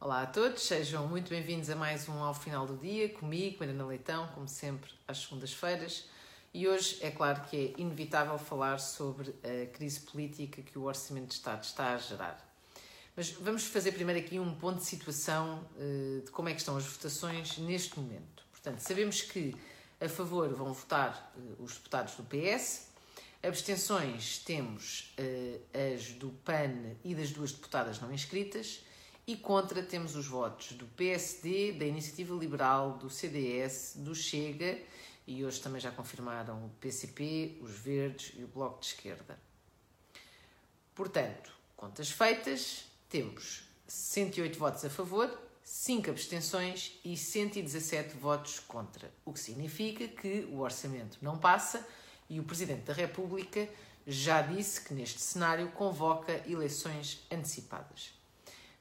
Olá a todos, sejam muito bem-vindos a mais um Ao Final do Dia, comigo, Mariana Leitão, como sempre, às segundas-feiras. E hoje é claro que é inevitável falar sobre a crise política que o Orçamento de Estado está a gerar. Mas vamos fazer primeiro aqui um ponto de situação uh, de como é que estão as votações neste momento. Portanto, sabemos que a favor vão votar uh, os deputados do PS, abstenções temos uh, as do PAN e das duas deputadas não inscritas, e contra temos os votos do PSD, da Iniciativa Liberal, do CDS, do Chega e hoje também já confirmaram o PCP, os Verdes e o Bloco de Esquerda. Portanto, contas feitas, temos 108 votos a favor, 5 abstenções e 117 votos contra, o que significa que o orçamento não passa e o Presidente da República já disse que neste cenário convoca eleições antecipadas.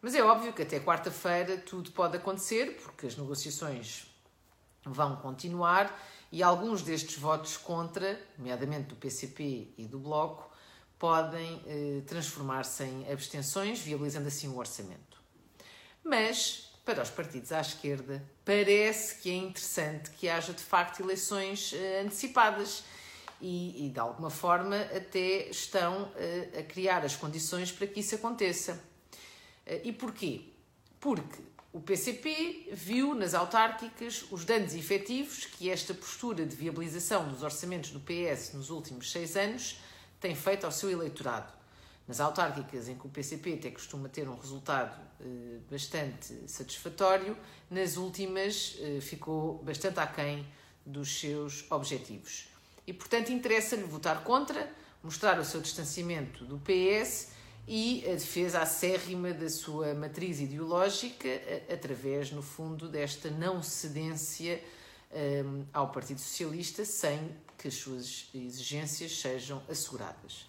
Mas é óbvio que até quarta-feira tudo pode acontecer, porque as negociações vão continuar e alguns destes votos contra, nomeadamente do PCP e do Bloco, podem eh, transformar-se em abstenções, viabilizando assim o orçamento. Mas, para os partidos à esquerda, parece que é interessante que haja de facto eleições eh, antecipadas e, e, de alguma forma, até estão eh, a criar as condições para que isso aconteça. Eh, e porquê? Porque o PCP viu nas autárquicas os danos efetivos que esta postura de viabilização dos orçamentos do PS nos últimos seis anos tem feito ao seu eleitorado. Nas autárquicas em que o PCP até costuma ter um resultado eh, bastante satisfatório, nas últimas eh, ficou bastante aquém dos seus objetivos. E, portanto, interessa-lhe votar contra, mostrar o seu distanciamento do PS e a defesa acérrima da sua matriz ideológica, através, no fundo, desta não cedência um, ao Partido Socialista, sem que as suas exigências sejam asseguradas.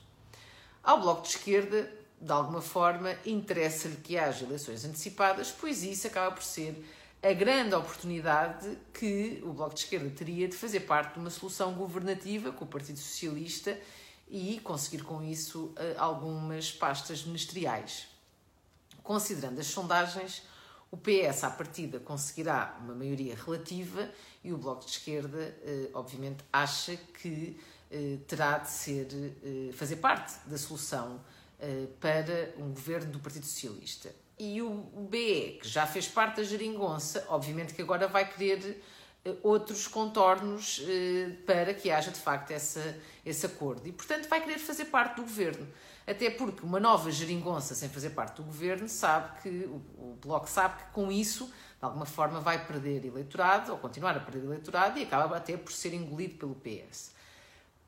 Ao Bloco de Esquerda, de alguma forma, interessa-lhe que haja eleições antecipadas, pois isso acaba por ser a grande oportunidade que o Bloco de Esquerda teria de fazer parte de uma solução governativa com o Partido Socialista e conseguir com isso eh, algumas pastas ministeriais. Considerando as sondagens, o PS à partida conseguirá uma maioria relativa e o Bloco de Esquerda, eh, obviamente, acha que eh, terá de ser, fazer parte da solução para um governo do Partido Socialista. E o BE, que já fez parte da geringonça, obviamente que agora vai querer outros contornos eh, para que haja de facto essa, esse acordo. E, portanto, vai querer fazer parte do governo. Até porque uma nova geringonça sem fazer parte do governo sabe que, o, o Bloco sabe que com isso, de alguma forma, vai perder eleitorado, ou continuar a perder eleitorado, e acaba até por ser engolido pelo PS.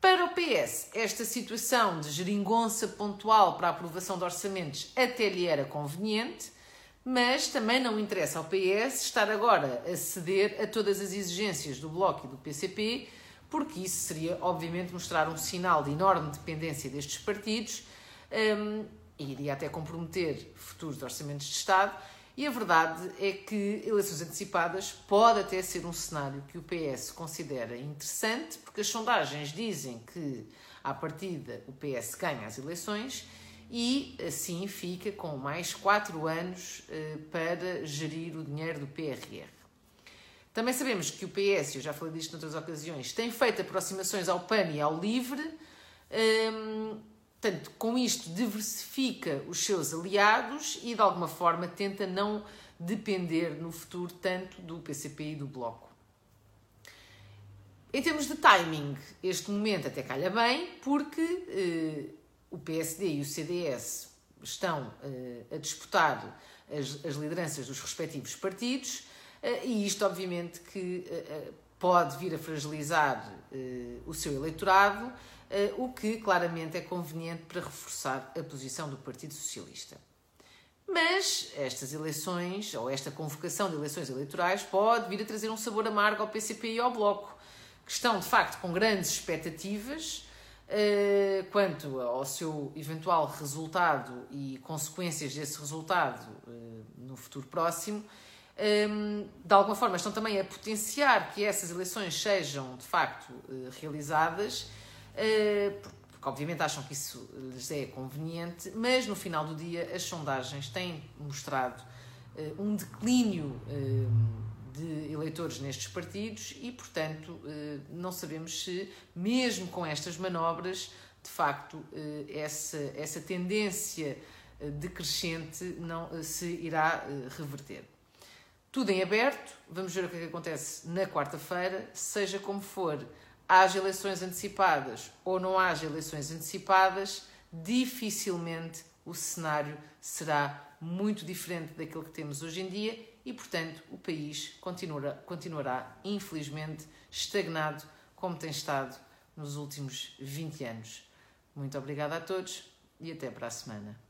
Para o PS, esta situação de geringonça pontual para a aprovação de orçamentos até lhe era conveniente mas também não interessa ao PS estar agora a ceder a todas as exigências do Bloco e do PCP, porque isso seria, obviamente, mostrar um sinal de enorme dependência destes partidos um, e iria até comprometer futuros orçamentos de Estado. E a verdade é que eleições antecipadas pode até ser um cenário que o PS considera interessante, porque as sondagens dizem que, à partida, o PS ganha as eleições e assim fica com mais quatro anos eh, para gerir o dinheiro do PRR. Também sabemos que o PS, eu já falei disto noutras ocasiões, tem feito aproximações ao PAN e ao LIVRE, hum, portanto, com isto diversifica os seus aliados e de alguma forma tenta não depender no futuro tanto do PCP e do Bloco. Em termos de timing, este momento até calha bem, porque eh, o PSD e o CDS estão uh, a disputar as, as, lideranças dos respectivos partidos, uh, e isto, obviamente, que uh, pode vir a fragilizar o seu eleitorado, o que claramente é conveniente para reforçar a posição do Partido Socialista. Mas estas eleições, ou esta convocação de eleições eleitorais, pode vir a trazer um sabor amargo ao PCP e ao Bloco, que estão, de facto, com grandes expectativas eh, quanto ao seu eventual resultado e consequências desse resultado uh, no futuro próximo, um, ehm, de alguma forma estão também a potenciar que essas eleições sejam de facto uh, realizadas, porque obviamente acham que isso lhes é conveniente, mas no final do dia as sondagens têm mostrado um declínio de eleitores nestes partidos e, portanto, não sabemos se, mesmo com estas manobras, de facto, essa, essa tendência decrescente não se irá reverter. Tudo em aberto, vamos ver o que, é que acontece na quarta-feira, seja como for, haja eleições antecipadas ou não haja eleições antecipadas, dificilmente o cenário será muito diferente daquilo que temos hoje em dia e, portanto, o país continuará, continuará infelizmente, estagnado como tem estado nos últimos 20 anos. Muito obrigada a todos e até para a semana.